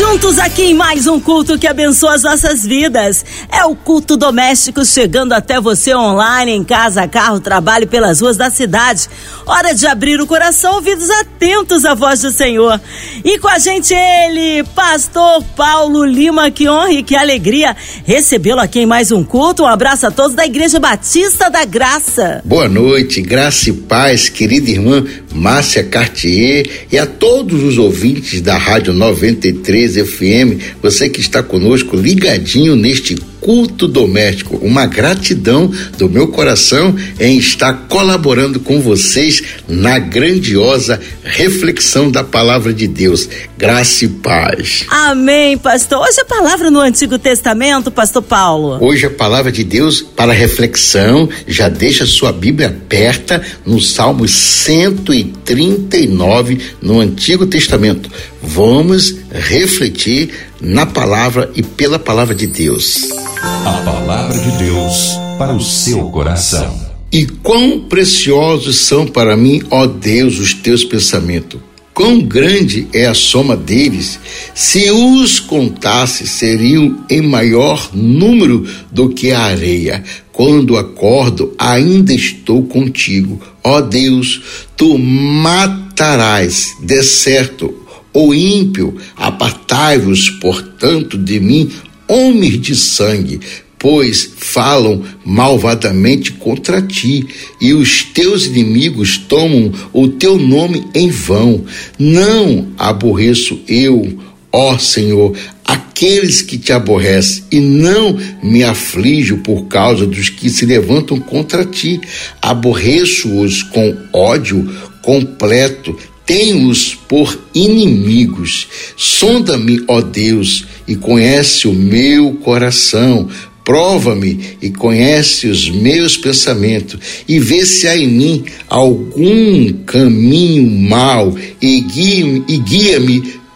Juntos aqui em mais um culto que abençoa as nossas vidas. É o culto doméstico chegando até você online, em casa, carro, trabalho, pelas ruas da cidade. Hora de abrir o coração, ouvidos atentos à voz do Senhor. E com a gente ele, pastor Paulo Lima, que honra e que alegria recebê-lo aqui em mais um culto. Um abraço a todos da Igreja Batista da Graça. Boa noite, graça e paz, querida irmã Márcia Cartier e a todos os ouvintes da Rádio 93 FM, você que está conosco ligadinho neste culto doméstico. Uma gratidão do meu coração em estar colaborando com vocês na grandiosa reflexão da palavra de Deus. Graça e paz. Amém, pastor. Hoje a palavra no Antigo Testamento, pastor Paulo. Hoje a palavra de Deus para reflexão, já deixa sua Bíblia aberta no Salmo 139 no Antigo Testamento. Vamos refletir na palavra e pela palavra de Deus. A palavra de Deus para o seu coração. E quão preciosos são para mim, ó Deus, os teus pensamentos. Quão grande é a soma deles, se os contasse, seriam em maior número do que a areia. Quando acordo, ainda estou contigo. Ó Deus, tu matarás, de certo, o ímpio, apartai-vos, portanto, de mim, homens de sangue, pois falam malvadamente contra ti, e os teus inimigos tomam o teu nome em vão. Não aborreço eu, ó Senhor, aqueles que te aborrecem, e não me aflijo por causa dos que se levantam contra ti. Aborreço-os com ódio completo, tenho-os por inimigos. Sonda-me, ó Deus, e conhece o meu coração. Prova-me e conhece os meus pensamentos, e vê se há em mim algum caminho mau, e guia-me guia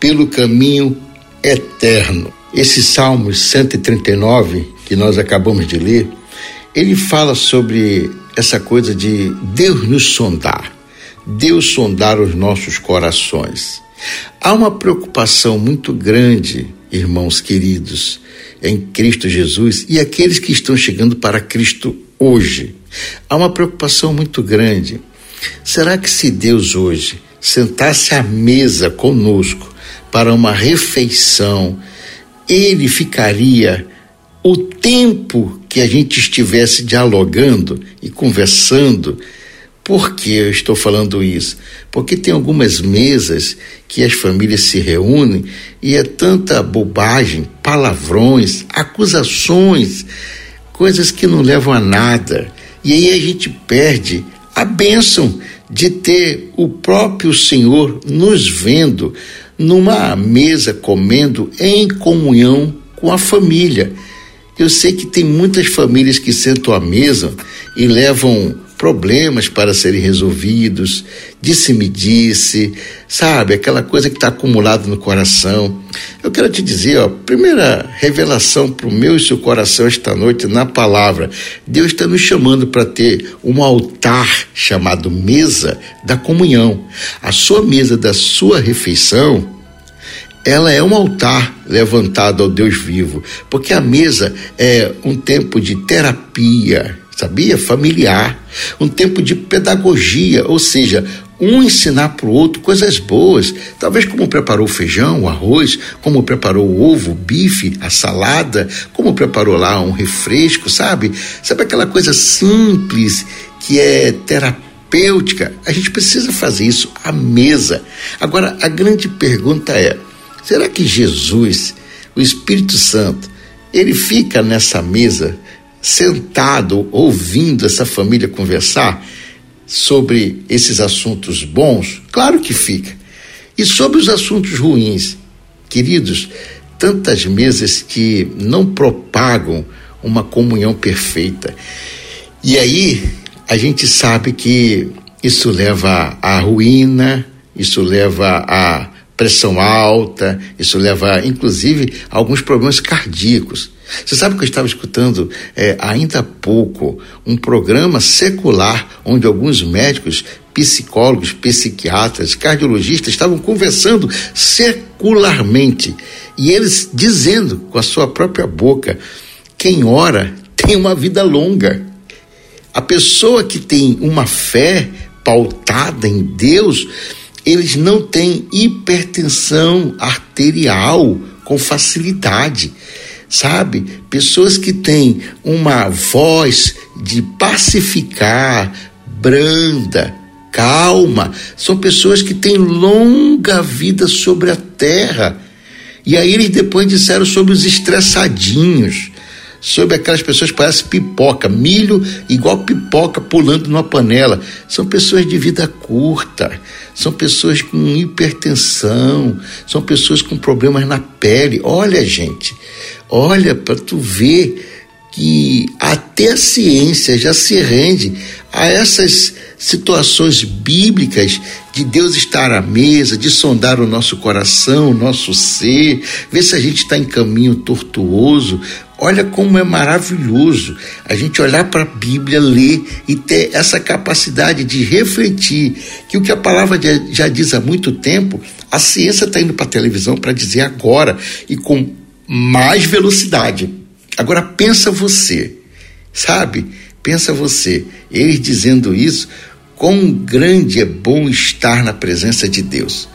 pelo caminho eterno. Esse Salmo 139, que nós acabamos de ler, ele fala sobre essa coisa de Deus nos sondar. Deus sondar os nossos corações. Há uma preocupação muito grande, irmãos queridos, em Cristo Jesus e aqueles que estão chegando para Cristo hoje. Há uma preocupação muito grande. Será que se Deus hoje sentasse à mesa conosco para uma refeição, ele ficaria o tempo que a gente estivesse dialogando e conversando, por que eu estou falando isso? Porque tem algumas mesas que as famílias se reúnem e é tanta bobagem, palavrões, acusações, coisas que não levam a nada. E aí a gente perde a bênção de ter o próprio Senhor nos vendo numa mesa comendo em comunhão com a família. Eu sei que tem muitas famílias que sentam à mesa e levam problemas para serem resolvidos, disse-me disse, sabe, aquela coisa que está acumulada no coração. Eu quero te dizer, ó, primeira revelação para o meu e seu coração esta noite na palavra. Deus está nos chamando para ter um altar chamado mesa da comunhão. A sua mesa da sua refeição ela é um altar levantado ao Deus vivo, porque a mesa é um tempo de terapia, sabia? Familiar, um tempo de pedagogia, ou seja, um ensinar para o outro coisas boas, talvez como preparou o feijão, o arroz, como preparou o ovo, o bife, a salada, como preparou lá um refresco, sabe? Sabe aquela coisa simples que é terapêutica? A gente precisa fazer isso à mesa. Agora, a grande pergunta é: será que Jesus, o Espírito Santo, ele fica nessa mesa sentado ouvindo essa família conversar sobre esses assuntos bons? Claro que fica. E sobre os assuntos ruins, queridos, tantas mesas que não propagam uma comunhão perfeita. E aí a gente sabe que isso leva à ruína, isso leva a pressão alta, isso leva inclusive a alguns problemas cardíacos. Você sabe que eu estava escutando é, ainda há pouco um programa secular onde alguns médicos, psicólogos, psiquiatras, cardiologistas estavam conversando secularmente e eles dizendo com a sua própria boca: quem ora tem uma vida longa. A pessoa que tem uma fé pautada em Deus, eles não têm hipertensão arterial com facilidade. Sabe? Pessoas que têm uma voz de pacificar, branda, calma, são pessoas que têm longa vida sobre a terra. E aí eles depois disseram sobre os estressadinhos sobre aquelas pessoas que parecem pipoca, milho igual pipoca pulando numa panela. São pessoas de vida curta, são pessoas com hipertensão, são pessoas com problemas na pele. Olha, gente, olha para tu ver que até a ciência já se rende a essas situações bíblicas de Deus estar à mesa, de sondar o nosso coração, o nosso ser, ver se a gente está em caminho tortuoso. Olha como é maravilhoso a gente olhar para a Bíblia, ler e ter essa capacidade de refletir que o que a palavra já diz há muito tempo, a ciência está indo para a televisão para dizer agora e com mais velocidade. Agora pensa você, sabe? Pensa você, eles dizendo isso, quão grande é bom estar na presença de Deus.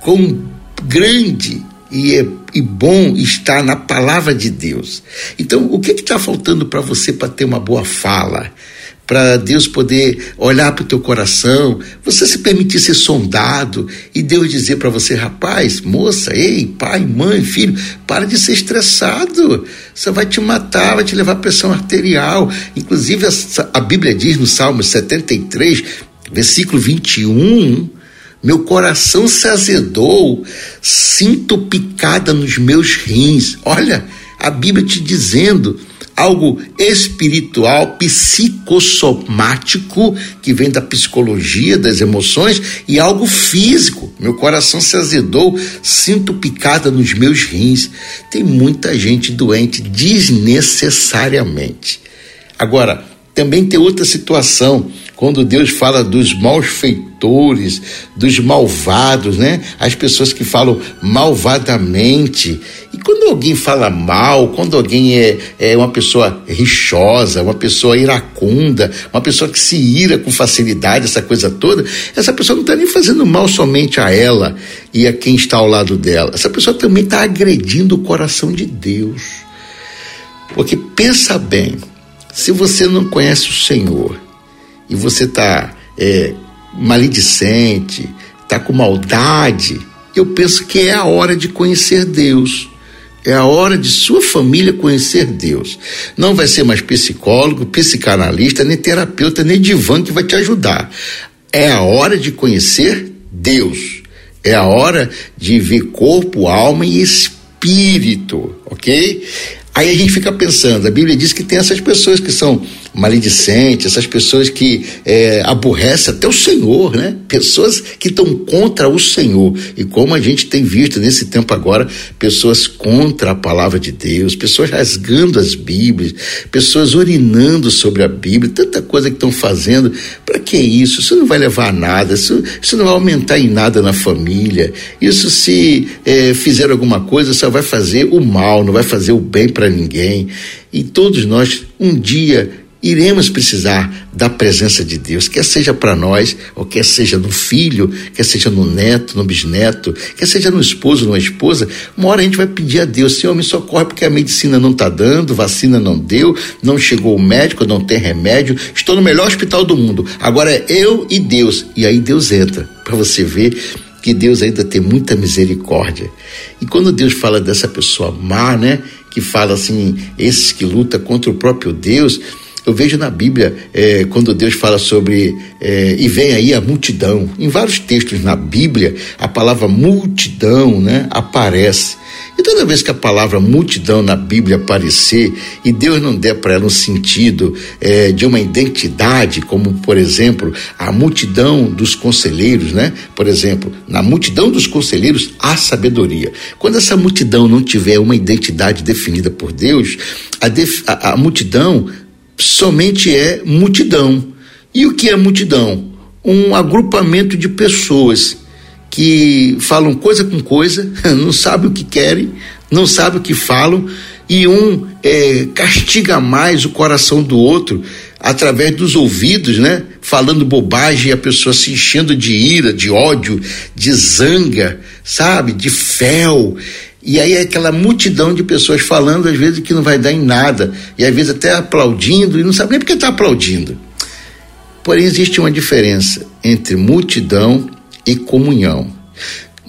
Quão grande e, é, e bom estar na palavra de Deus. Então, o que está faltando para você para ter uma boa fala? Para Deus poder olhar para o teu coração, você se permitir ser sondado e Deus dizer para você, rapaz, moça, ei, pai, mãe, filho, para de ser estressado. Isso vai te matar, vai te levar pressão arterial. Inclusive, a, a Bíblia diz no Salmo 73, versículo 21, meu coração se azedou, sinto picada nos meus rins. Olha, a Bíblia te dizendo algo espiritual, psicossomático, que vem da psicologia das emoções, e algo físico. Meu coração se azedou, sinto picada nos meus rins. Tem muita gente doente desnecessariamente. Agora, também tem outra situação quando Deus fala dos malfeitores, dos malvados, né? As pessoas que falam malvadamente. E quando alguém fala mal, quando alguém é, é uma pessoa rixosa, uma pessoa iracunda, uma pessoa que se ira com facilidade, essa coisa toda, essa pessoa não está nem fazendo mal somente a ela e a quem está ao lado dela. Essa pessoa também está agredindo o coração de Deus. Porque pensa bem, se você não conhece o Senhor, e você está é, maledicente, está com maldade, eu penso que é a hora de conhecer Deus. É a hora de sua família conhecer Deus. Não vai ser mais psicólogo, psicanalista, nem terapeuta, nem divã que vai te ajudar. É a hora de conhecer Deus. É a hora de ver corpo, alma e espírito, ok? Aí a gente fica pensando, a Bíblia diz que tem essas pessoas que são maledicentes, essas pessoas que é, aborrecem até o Senhor, né? Pessoas que estão contra o Senhor. E como a gente tem visto nesse tempo agora, pessoas contra a palavra de Deus, pessoas rasgando as Bíblias, pessoas urinando sobre a Bíblia, tanta coisa que estão fazendo. Para que isso? Isso não vai levar a nada, isso, isso não vai aumentar em nada na família. Isso, se é, fizer alguma coisa, só vai fazer o mal, não vai fazer o bem para ninguém. E todos nós, um dia, iremos precisar da presença de Deus, quer seja para nós, ou quer seja no filho, quer seja no neto, no bisneto, quer seja no esposo, numa esposa. Uma hora a gente vai pedir a Deus: Senhor, me socorre, porque a medicina não está dando, vacina não deu, não chegou o médico, não tem remédio, estou no melhor hospital do mundo. Agora é eu e Deus. E aí Deus entra, para você ver que Deus ainda tem muita misericórdia. E quando Deus fala dessa pessoa má, né? Que fala assim, esses que lutam contra o próprio Deus, eu vejo na Bíblia, é, quando Deus fala sobre. É, e vem aí a multidão. Em vários textos na Bíblia, a palavra multidão né, aparece. E toda vez que a palavra multidão na Bíblia aparecer e Deus não der para ela um sentido é, de uma identidade, como por exemplo a multidão dos conselheiros, né? Por exemplo, na multidão dos conselheiros há sabedoria. Quando essa multidão não tiver uma identidade definida por Deus, a, def, a, a multidão somente é multidão. E o que é multidão? Um agrupamento de pessoas que falam coisa com coisa, não sabem o que querem, não sabem o que falam, e um é, castiga mais o coração do outro através dos ouvidos, né? Falando bobagem e a pessoa se enchendo de ira, de ódio, de zanga, sabe? De fel. E aí é aquela multidão de pessoas falando, às vezes, que não vai dar em nada, e às vezes até aplaudindo, e não sabe nem porque está aplaudindo. Porém, existe uma diferença entre multidão e comunhão.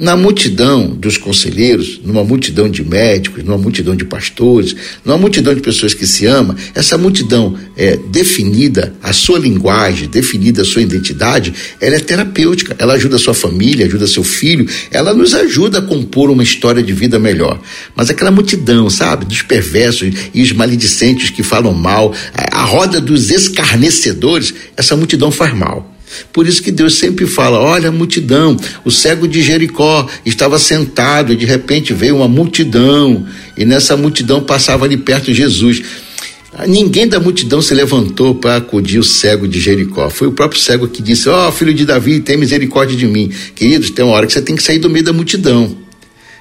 Na multidão dos conselheiros, numa multidão de médicos, numa multidão de pastores, numa multidão de pessoas que se amam, essa multidão é definida, a sua linguagem, definida a sua identidade, ela é terapêutica, ela ajuda a sua família, ajuda seu filho, ela nos ajuda a compor uma história de vida melhor. Mas aquela multidão, sabe, dos perversos e os maledicentes que falam mal, a roda dos escarnecedores, essa multidão faz mal. Por isso que Deus sempre fala: olha a multidão, o cego de Jericó estava sentado e de repente veio uma multidão, e nessa multidão passava ali perto Jesus. Ninguém da multidão se levantou para acudir o cego de Jericó. Foi o próprio cego que disse: Ó, oh, filho de Davi, tem misericórdia de mim. Queridos, tem uma hora que você tem que sair do meio da multidão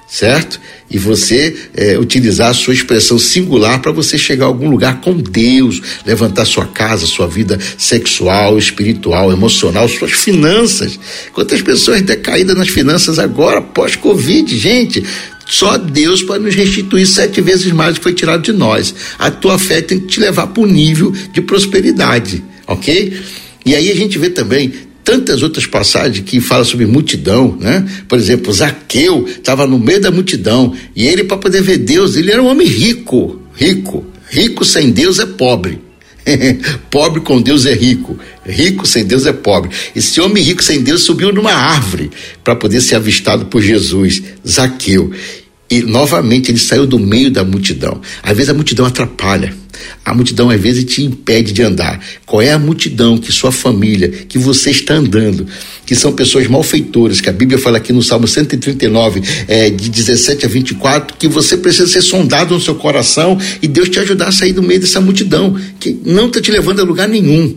certo? E você é, utilizar a sua expressão singular para você chegar a algum lugar com Deus, levantar sua casa, sua vida sexual, espiritual, emocional, suas finanças. Quantas pessoas decaídas nas finanças agora, pós-Covid, gente? Só Deus para nos restituir sete vezes mais do que foi tirado de nós. A tua fé tem que te levar para o nível de prosperidade, ok? E aí a gente vê também tantas outras passagens que falam sobre multidão, né? Por exemplo, Zaqueu estava no meio da multidão e ele para poder ver Deus, ele era um homem rico, rico, rico sem Deus é pobre. pobre com Deus é rico, rico sem Deus é pobre. Esse homem rico sem Deus subiu numa árvore para poder ser avistado por Jesus, Zaqueu. E novamente ele saiu do meio da multidão. Às vezes a multidão atrapalha. A multidão às vezes te impede de andar. Qual é a multidão que sua família, que você está andando, que são pessoas malfeitoras, que a Bíblia fala aqui no Salmo 139, é, de 17 a 24, que você precisa ser sondado no seu coração e Deus te ajudar a sair do meio dessa multidão, que não está te levando a lugar nenhum.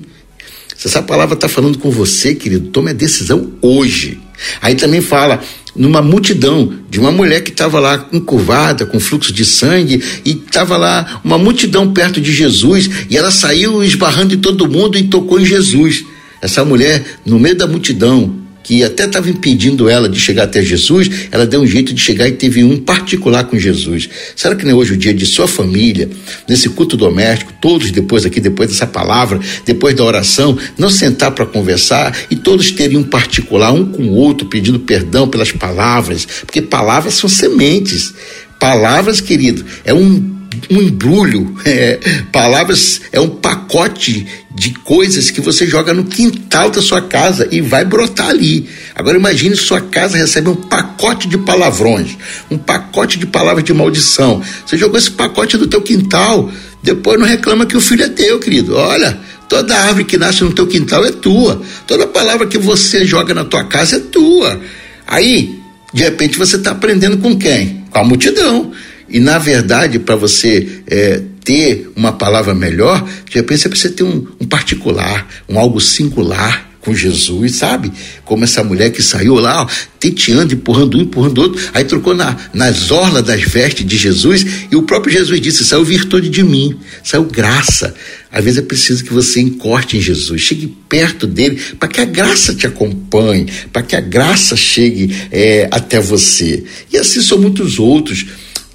Se essa palavra está falando com você, querido, tome a decisão hoje. Aí também fala numa multidão de uma mulher que estava lá encurvada, com fluxo de sangue, e estava lá uma multidão perto de Jesus, e ela saiu esbarrando em todo mundo e tocou em Jesus. Essa mulher, no meio da multidão, que até estava impedindo ela de chegar até Jesus, ela deu um jeito de chegar e teve um particular com Jesus. Será que não é hoje o dia de sua família, nesse culto doméstico, todos depois aqui, depois dessa palavra, depois da oração, não sentar para conversar e todos terem um particular, um com o outro, pedindo perdão pelas palavras, porque palavras são sementes. Palavras, querido, é um um embrulho, é, palavras, é um pacote de coisas que você joga no quintal da sua casa e vai brotar ali. Agora imagine sua casa recebe um pacote de palavrões, um pacote de palavras de maldição. Você jogou esse pacote no teu quintal, depois não reclama que o filho é teu, querido. Olha, toda árvore que nasce no teu quintal é tua. Toda palavra que você joga na tua casa é tua. Aí, de repente, você está aprendendo com quem? Com a multidão. E, na verdade, para você é, ter uma palavra melhor, de repente você precisa ter um, um particular, um algo singular com Jesus, sabe? Como essa mulher que saiu lá, ó, teteando, empurrando um, empurrando outro, aí trocou na, nas orlas das vestes de Jesus, e o próprio Jesus disse: saiu virtude de mim, saiu graça. Às vezes é preciso que você encorte em Jesus, chegue perto dele, para que a graça te acompanhe, para que a graça chegue é, até você. E assim são muitos outros.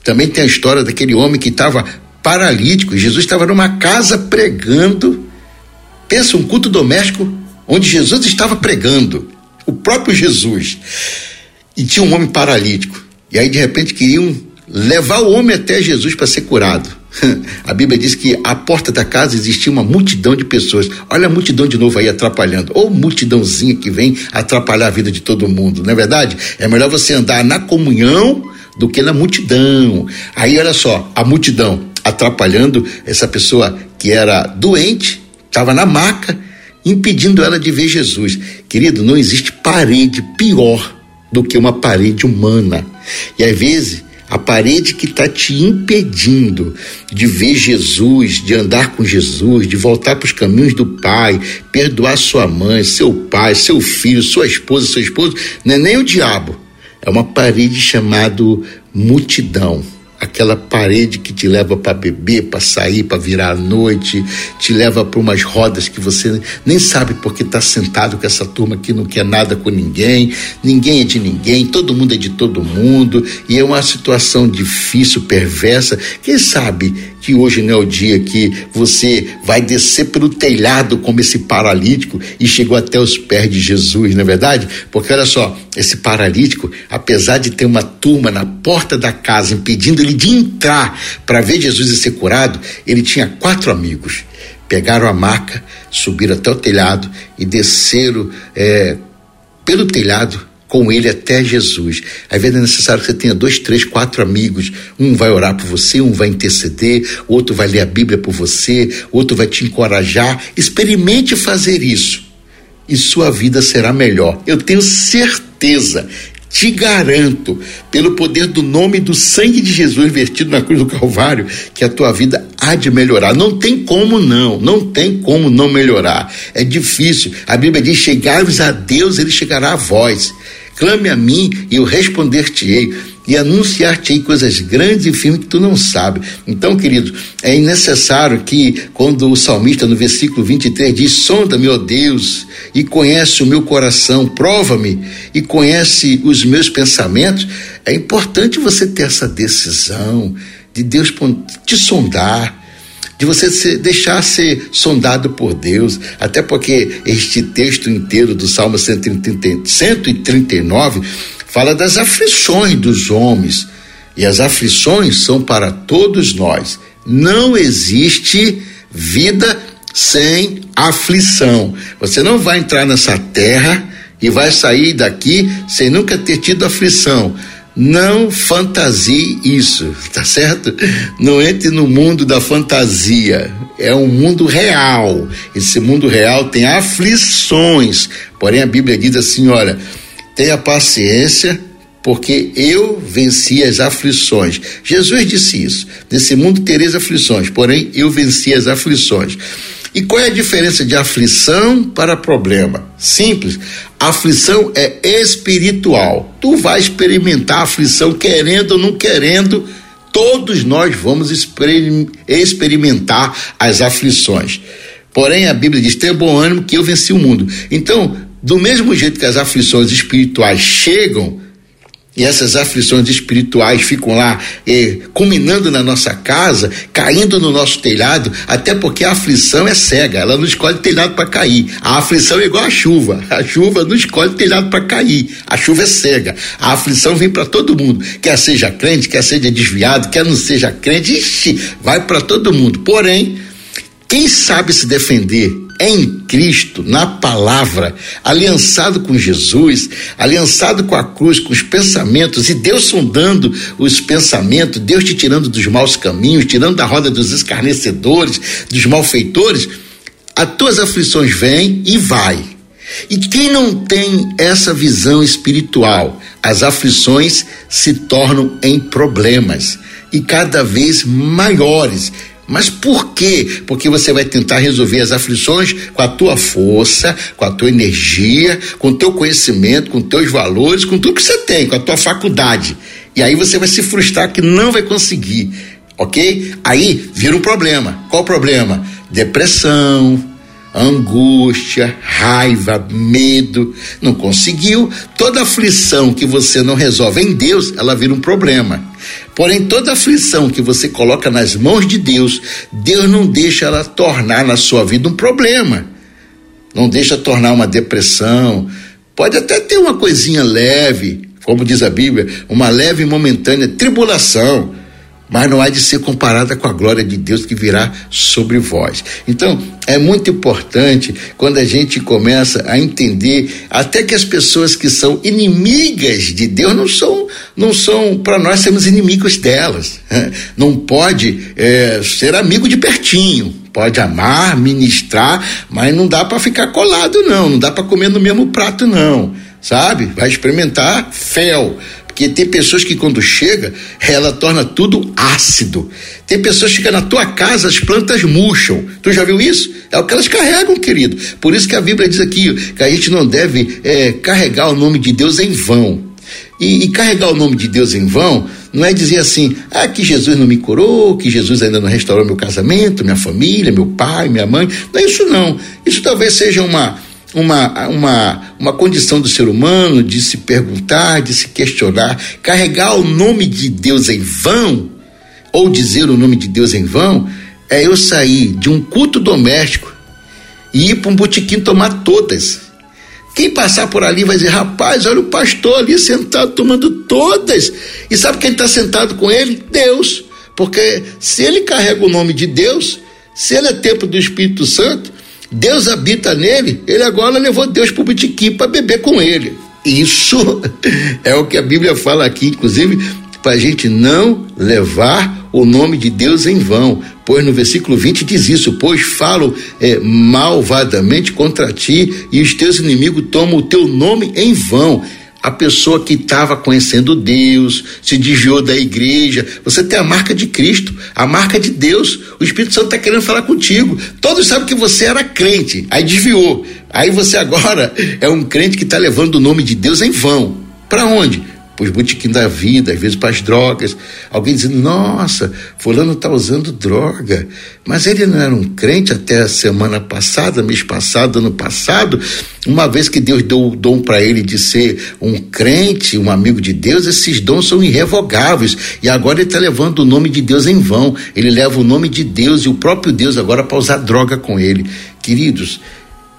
Também tem a história daquele homem que estava paralítico, Jesus estava numa casa pregando. Pensa, um culto doméstico onde Jesus estava pregando, o próprio Jesus. E tinha um homem paralítico. E aí, de repente, queriam levar o homem até Jesus para ser curado. A Bíblia diz que à porta da casa existia uma multidão de pessoas. Olha a multidão de novo aí atrapalhando. Ou multidãozinha que vem atrapalhar a vida de todo mundo, não é verdade? É melhor você andar na comunhão do que na multidão. Aí olha só, a multidão atrapalhando essa pessoa que era doente, estava na maca, impedindo ela de ver Jesus. Querido, não existe parede pior do que uma parede humana. E às vezes a parede que está te impedindo de ver Jesus, de andar com Jesus, de voltar para os caminhos do Pai, perdoar sua mãe, seu pai, seu filho, sua esposa, seu esposo, não é nem o diabo, é uma parede chamada multidão. Aquela parede que te leva para beber, para sair, para virar a noite, te leva para umas rodas que você nem sabe porque está sentado com essa turma que não quer nada com ninguém, ninguém é de ninguém, todo mundo é de todo mundo, e é uma situação difícil, perversa. Quem sabe que hoje não é o dia que você vai descer pelo telhado como esse paralítico e chegou até os pés de Jesus, não é verdade? Porque olha só, esse paralítico, apesar de ter uma turma na porta da casa impedindo ele de entrar para ver Jesus e ser curado, ele tinha quatro amigos. Pegaram a maca, subiram até o telhado e desceram é, pelo telhado com ele até Jesus. Às vezes é necessário que você tenha dois, três, quatro amigos. Um vai orar por você, um vai interceder, outro vai ler a Bíblia por você, outro vai te encorajar. Experimente fazer isso e sua vida será melhor. Eu tenho certeza te garanto, pelo poder do nome e do sangue de Jesus vertido na cruz do Calvário, que a tua vida há de melhorar. Não tem como não, não tem como não melhorar. É difícil. A Bíblia diz: chegarmos a Deus, ele chegará a vós. Clame a mim e eu responder-te-ei e anunciar-te-ei coisas grandes e firmes que tu não sabes. Então, querido, é necessário que, quando o salmista no versículo 23 diz: Sonda-me, ó Deus, e conhece o meu coração, prova-me e conhece os meus pensamentos, é importante você ter essa decisão de Deus te sondar de você se, deixar ser sondado por Deus, até porque este texto inteiro do Salmo 130, 139 fala das aflições dos homens, e as aflições são para todos nós. Não existe vida sem aflição. Você não vai entrar nessa terra e vai sair daqui sem nunca ter tido aflição. Não fantasie isso, tá certo? Não entre no mundo da fantasia. É um mundo real. Esse mundo real tem aflições. Porém, a Bíblia diz assim: olha, tenha paciência, porque eu venci as aflições. Jesus disse isso. Nesse mundo tereis aflições, porém eu venci as aflições. E qual é a diferença de aflição para problema? Simples. aflição é espiritual. Tu vai experimentar aflição querendo ou não querendo. Todos nós vamos experimentar as aflições. Porém, a Bíblia diz: tenha bom ânimo que eu venci o mundo. Então, do mesmo jeito que as aflições espirituais chegam, e essas aflições espirituais ficam lá eh, culminando na nossa casa, caindo no nosso telhado, até porque a aflição é cega, ela não escolhe telhado para cair. A aflição é igual a chuva, a chuva não escolhe telhado para cair, a chuva é cega. A aflição vem para todo mundo, quer seja crente, quer seja desviado, quer não seja crente, ixi, vai para todo mundo. Porém, quem sabe se defender em Cristo, na palavra, aliançado com Jesus, aliançado com a cruz, com os pensamentos, e Deus sondando os pensamentos, Deus te tirando dos maus caminhos, tirando da roda dos escarnecedores, dos malfeitores, as tuas aflições vêm e vai. E quem não tem essa visão espiritual, as aflições se tornam em problemas e cada vez maiores, mas por quê? Porque você vai tentar resolver as aflições com a tua força, com a tua energia, com o teu conhecimento, com teus valores, com tudo que você tem, com a tua faculdade. E aí você vai se frustrar que não vai conseguir, ok? Aí vira um problema. Qual o problema? Depressão, angústia, raiva, medo. Não conseguiu? Toda aflição que você não resolve em Deus, ela vira um problema. Porém, toda aflição que você coloca nas mãos de Deus, Deus não deixa ela tornar na sua vida um problema. Não deixa tornar uma depressão. Pode até ter uma coisinha leve, como diz a Bíblia, uma leve e momentânea tribulação. Mas não há de ser comparada com a glória de Deus que virá sobre vós. Então, é muito importante quando a gente começa a entender até que as pessoas que são inimigas de Deus não são, não são para nós sermos inimigos delas. Não pode é, ser amigo de pertinho. Pode amar, ministrar, mas não dá para ficar colado, não. Não dá para comer no mesmo prato, não. Sabe? Vai experimentar fel porque tem pessoas que quando chega, ela torna tudo ácido. Tem pessoas que chegam na tua casa, as plantas murcham. Tu já viu isso? É o que elas carregam, querido. Por isso que a Bíblia diz aqui que a gente não deve é, carregar o nome de Deus em vão. E, e, carregar o nome de Deus em vão não é dizer assim, ah, que Jesus não me curou, que Jesus ainda não restaurou meu casamento, minha família, meu pai, minha mãe. Não é isso não. Isso talvez seja uma uma, uma, uma condição do ser humano de se perguntar, de se questionar, carregar o nome de Deus em vão, ou dizer o nome de Deus em vão, é eu sair de um culto doméstico e ir para um botequim tomar todas. Quem passar por ali vai dizer, rapaz, olha o pastor ali sentado tomando todas. E sabe quem está sentado com ele? Deus. Porque se ele carrega o nome de Deus, se ele é templo do Espírito Santo, Deus habita nele, ele agora levou Deus para o botequim para beber com ele. Isso é o que a Bíblia fala aqui, inclusive, para a gente não levar o nome de Deus em vão. Pois no versículo 20 diz isso: Pois falo é, malvadamente contra ti, e os teus inimigos tomam o teu nome em vão a pessoa que estava conhecendo Deus, se desviou da igreja. Você tem a marca de Cristo, a marca de Deus. O Espírito Santo está querendo falar contigo. Todos sabem que você era crente, aí desviou. Aí você agora é um crente que está levando o nome de Deus em vão. Para onde? Os botequins da vida, às vezes para as drogas. Alguém dizendo, nossa, fulano está usando droga. Mas ele não era um crente até a semana passada, mês passado, ano passado. Uma vez que Deus deu o dom para ele de ser um crente, um amigo de Deus, esses dons são irrevogáveis. E agora ele está levando o nome de Deus em vão. Ele leva o nome de Deus e o próprio Deus agora para usar droga com ele. Queridos,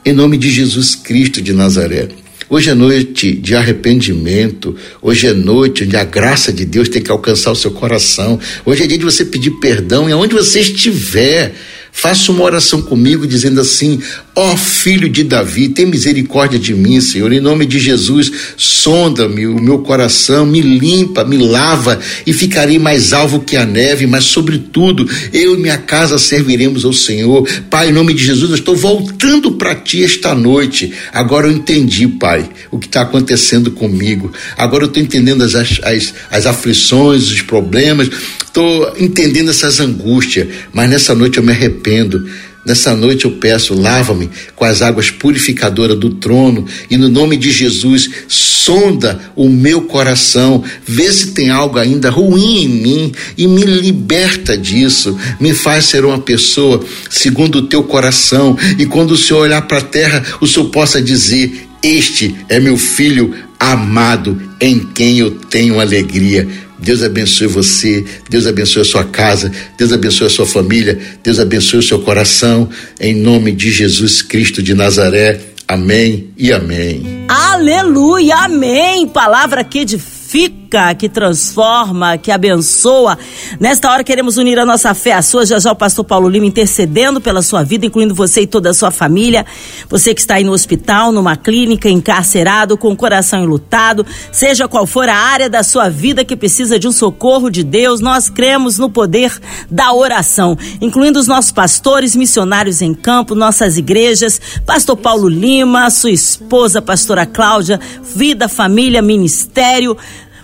em nome de Jesus Cristo de Nazaré. Hoje é noite de arrependimento. Hoje é noite onde a graça de Deus tem que alcançar o seu coração. Hoje é dia de você pedir perdão e aonde você estiver. Faça uma oração comigo dizendo assim: Ó oh, filho de Davi, tem misericórdia de mim, Senhor. Em nome de Jesus, sonda-me o meu coração, me limpa, me lava e ficarei mais alvo que a neve. Mas, sobretudo, eu e minha casa serviremos ao Senhor. Pai, em nome de Jesus, eu estou voltando para ti esta noite. Agora eu entendi, Pai, o que está acontecendo comigo. Agora eu estou entendendo as, as, as aflições, os problemas estou entendendo essas angústias, mas nessa noite eu me arrependo. Nessa noite eu peço, lava-me com as águas purificadoras do trono e no nome de Jesus, sonda o meu coração, vê se tem algo ainda ruim em mim e me liberta disso. Me faz ser uma pessoa segundo o teu coração e quando o Senhor olhar para a terra, o Senhor possa dizer: Este é meu filho amado em quem eu tenho alegria. Deus abençoe você, Deus abençoe a sua casa, Deus abençoe a sua família, Deus abençoe o seu coração, em nome de Jesus Cristo de Nazaré. Amém e amém. Aleluia, amém. Palavra que edifica que transforma, que abençoa. Nesta hora queremos unir a nossa fé à sua. Já já o pastor Paulo Lima intercedendo pela sua vida, incluindo você e toda a sua família. Você que está aí no hospital, numa clínica, encarcerado, com o coração enlutado, seja qual for a área da sua vida que precisa de um socorro de Deus, nós cremos no poder da oração, incluindo os nossos pastores, missionários em campo, nossas igrejas, pastor Paulo Lima, sua esposa, pastora Cláudia, vida, família, ministério.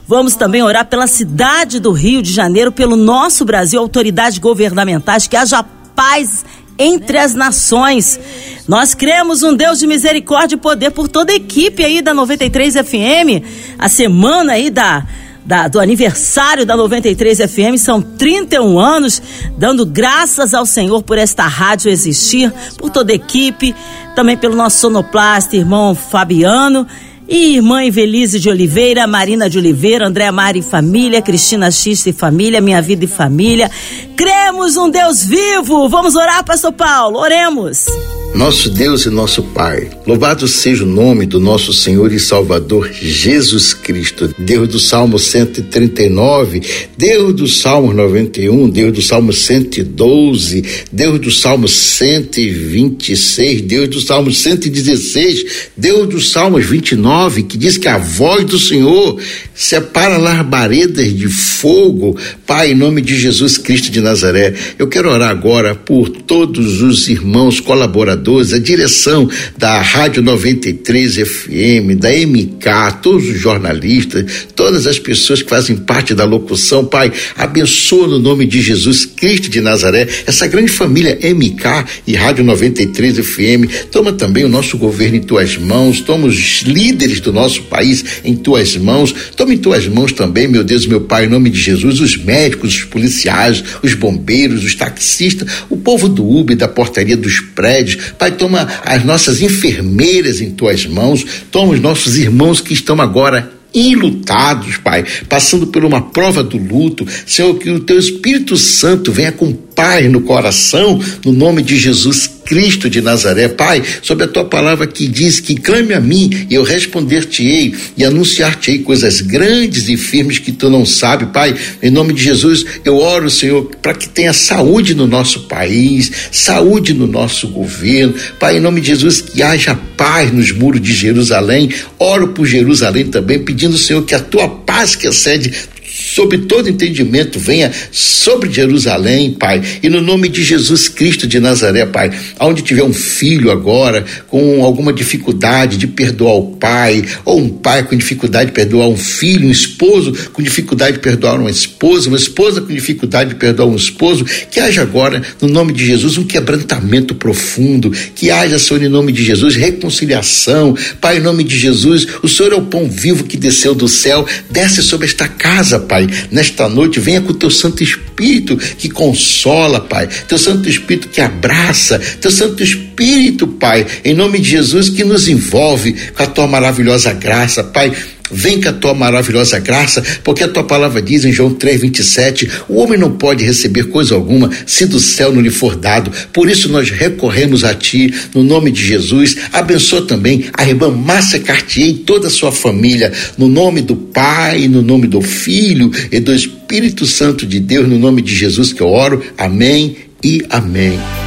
Vamos também orar pela cidade do Rio de Janeiro, pelo nosso Brasil, autoridades governamentais, que haja paz entre as nações. Nós cremos um Deus de misericórdia e poder por toda a equipe aí da 93 FM. A semana aí da, da, do aniversário da 93 FM são 31 anos, dando graças ao Senhor por esta rádio existir, por toda a equipe, também pelo nosso sonoplasta, irmão Fabiano e irmã Evelise de Oliveira, Marina de Oliveira, André Mari e família, Cristina X e família, Minha Vida e família. Cremos um Deus vivo. Vamos orar, Pastor Paulo. Oremos. Nosso Deus e nosso Pai. Louvado seja o nome do nosso Senhor e Salvador Jesus Cristo, Deus do Salmo 139, Deus do Salmo 91, Deus do Salmo 112, Deus do Salmo 126, Deus do Salmo 116, Deus dos Salmos 29, que diz que a voz do Senhor separa labaredas de fogo. Pai, em nome de Jesus Cristo de Nazaré, eu quero orar agora por todos os irmãos colaboradores a direção da Rádio 93 FM, da MK, todos os jornalistas, todas as pessoas que fazem parte da locução, Pai, abençoa no nome de Jesus Cristo de Nazaré, essa grande família MK e Rádio 93 FM. Toma também o nosso governo em tuas mãos, toma os líderes do nosso país em tuas mãos, toma em tuas mãos também, meu Deus, meu Pai, em nome de Jesus, os médicos, os policiais, os bombeiros, os taxistas, o povo do Uber, da portaria dos prédios, Pai, toma as nossas enfermeiras em tuas mãos, toma os nossos irmãos que estão agora enlutados, Pai, passando por uma prova do luto. Senhor, que o teu Espírito Santo venha com paz no coração, no nome de Jesus Cristo de Nazaré. Pai, sobre a tua palavra que diz que clame a mim e eu responder-te-ei e anunciar-te-ei coisas grandes e firmes que tu não sabe, Pai. Em nome de Jesus, eu oro, Senhor, para que tenha saúde no nosso país, saúde no nosso governo. Pai, em nome de Jesus, que haja paz nos muros de Jerusalém. Oro por Jerusalém também, pedindo, Senhor, que a tua paz que excede sobre todo entendimento, venha sobre Jerusalém, Pai, e no nome de Jesus Cristo de Nazaré, Pai, aonde tiver um filho agora com alguma dificuldade de perdoar o pai, ou um pai com dificuldade de perdoar um filho, um esposo com dificuldade de perdoar uma esposa, uma esposa com dificuldade de perdoar um esposo, que haja agora, no nome de Jesus, um quebrantamento profundo, que haja, Senhor, em nome de Jesus, reconciliação, Pai, em nome de Jesus, o Senhor é o pão vivo que desceu do céu, desce sobre esta casa, Pai, nesta noite, venha com o teu Santo Espírito que consola, Pai, teu Santo Espírito que abraça, teu Santo Espírito, Pai, em nome de Jesus, que nos envolve com a tua maravilhosa graça, Pai Vem com a tua maravilhosa graça, porque a tua palavra diz em João 3,27: o homem não pode receber coisa alguma se do céu não lhe for dado. Por isso nós recorremos a ti, no nome de Jesus. Abençoa também a irmã Márcia Cartier e toda a sua família, no nome do Pai, no nome do Filho e do Espírito Santo de Deus, no nome de Jesus que eu oro. Amém e amém.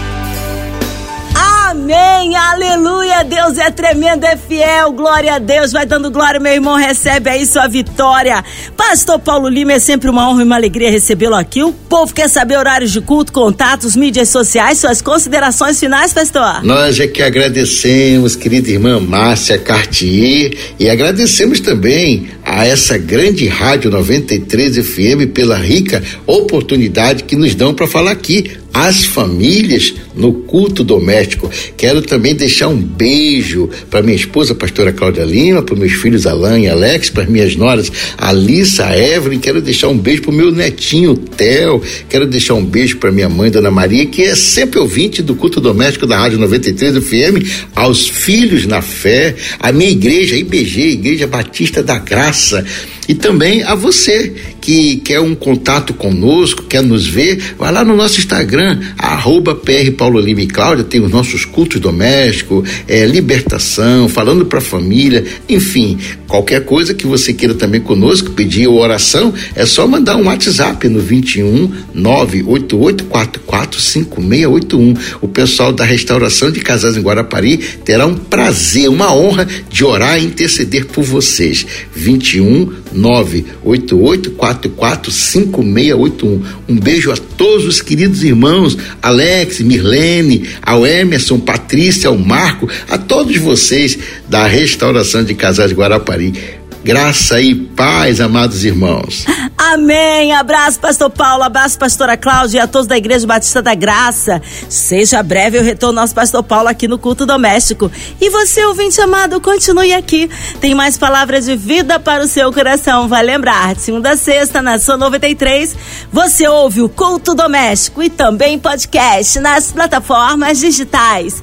Amém, aleluia, Deus é tremendo, é fiel, glória a Deus, vai dando glória, meu irmão, recebe aí sua vitória. Pastor Paulo Lima, é sempre uma honra e uma alegria recebê-lo aqui. O povo quer saber horários de culto, contatos, mídias sociais, suas considerações finais, pastor? Nós é que agradecemos, querida irmã Márcia Cartier, e agradecemos também a essa grande rádio 93 FM pela rica oportunidade que nos dão para falar aqui as famílias no culto doméstico. Quero também deixar um beijo para minha esposa, pastora Cláudia Lima, para meus filhos Alan e Alex, para minhas noras Alissa, Evelyn. Quero deixar um beijo para o meu netinho Theo. Quero deixar um beijo para minha mãe, Dona Maria, que é sempre ouvinte do culto doméstico da Rádio 93 FM. Aos filhos na fé, a minha igreja, IBG, Igreja Batista da Graça 是 e também a você que quer um contato conosco, quer nos ver, vai lá no nosso Instagram, arroba PR Paulo Lima e Cláudia, tem os nossos cultos domésticos, é, libertação, falando para a família, enfim, qualquer coisa que você queira também conosco, pedir oração, é só mandar um WhatsApp no 21 988445681. O pessoal da restauração de Casais em Guarapari terá um prazer, uma honra de orar e interceder por vocês. 21 988445681. Um beijo a todos os queridos irmãos, Alex, Mirlene, ao Emerson, Patrícia, ao Marco, a todos vocês da Restauração de Casais Guarapari. Graça e paz, amados irmãos. Amém. Abraço, pastor Paulo, abraço, pastora Cláudia e a todos da Igreja Batista da Graça. Seja breve o retorno nosso pastor Paulo aqui no culto doméstico. E você, ouvinte amado, continue aqui. Tem mais palavras de vida para o seu coração. Vai lembrar, segunda a sexta, na sua 93, você ouve o culto doméstico e também podcast nas plataformas digitais.